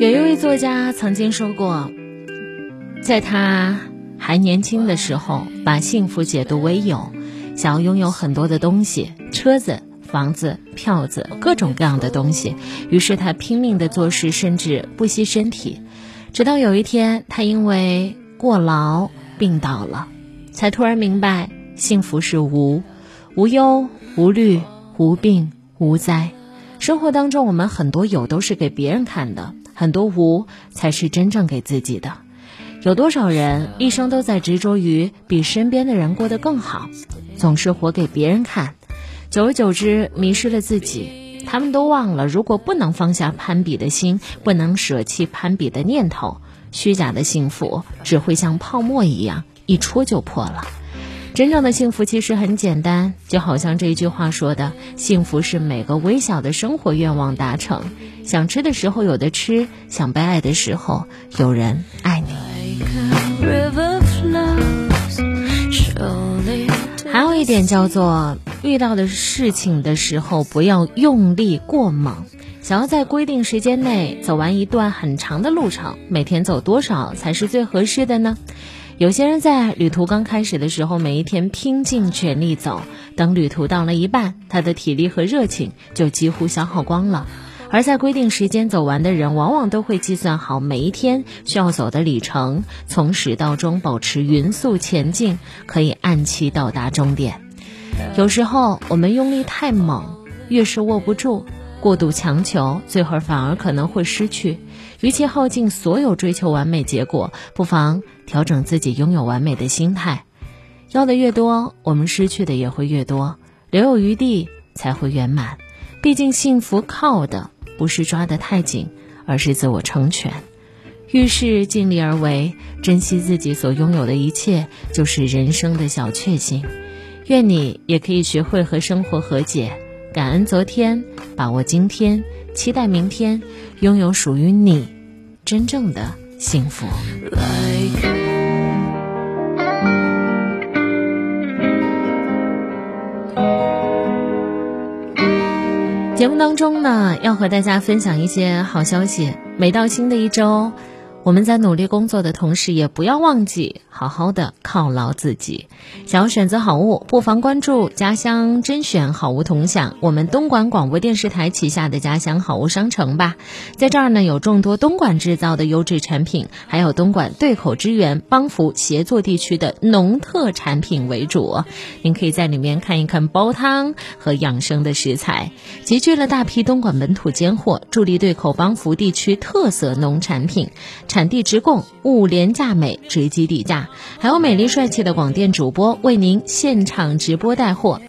有一位作家曾经说过，在他还年轻的时候，把幸福解读为有，想要拥有很多的东西，车子、房子、票子，各种各样的东西。于是他拼命的做事，甚至不惜身体。直到有一天，他因为过劳病倒了，才突然明白，幸福是无，无忧无虑，无病无灾。生活当中，我们很多有都是给别人看的。很多无才是真正给自己的。有多少人一生都在执着于比身边的人过得更好，总是活给别人看，久而久之迷失了自己。他们都忘了，如果不能放下攀比的心，不能舍弃攀比的念头，虚假的幸福只会像泡沫一样一戳就破了。真正的幸福其实很简单，就好像这一句话说的：“幸福是每个微小的生活愿望达成。想吃的时候有的吃，想被爱的时候有人爱你。”还有一点叫做，遇到的事情的时候不要用力过猛。想要在规定时间内走完一段很长的路程，每天走多少才是最合适的呢？有些人在旅途刚开始的时候，每一天拼尽全力走，等旅途到了一半，他的体力和热情就几乎消耗光了。而在规定时间走完的人，往往都会计算好每一天需要走的里程，从始到终保持匀速前进，可以按期到达终点。有时候我们用力太猛，越是握不住。过度强求，最后反而可能会失去。与其耗尽所有追求完美结果，不妨调整自己拥有完美的心态。要的越多，我们失去的也会越多。留有余地才会圆满。毕竟幸福靠的不是抓得太紧，而是自我成全。遇事尽力而为，珍惜自己所拥有的一切，就是人生的小确幸。愿你也可以学会和生活和解。感恩昨天，把握今天，期待明天，拥有属于你真正的幸福。节目当中呢，要和大家分享一些好消息。每到新的一周。我们在努力工作的同时，也不要忘记好好的犒劳自己。想要选择好物，不妨关注家乡甄选好物同享，我们东莞广播电视台旗下的家乡好物商城吧。在这儿呢，有众多东莞制造的优质产品，还有东莞对口支援帮扶协作地区的农特产品为主。您可以在里面看一看煲汤和养生的食材，集聚了大批东莞本土尖货，助力对口帮扶地区特色农产品。产地直供，物廉价美，直击底价，还有美丽帅气的广电主播为您现场直播带货。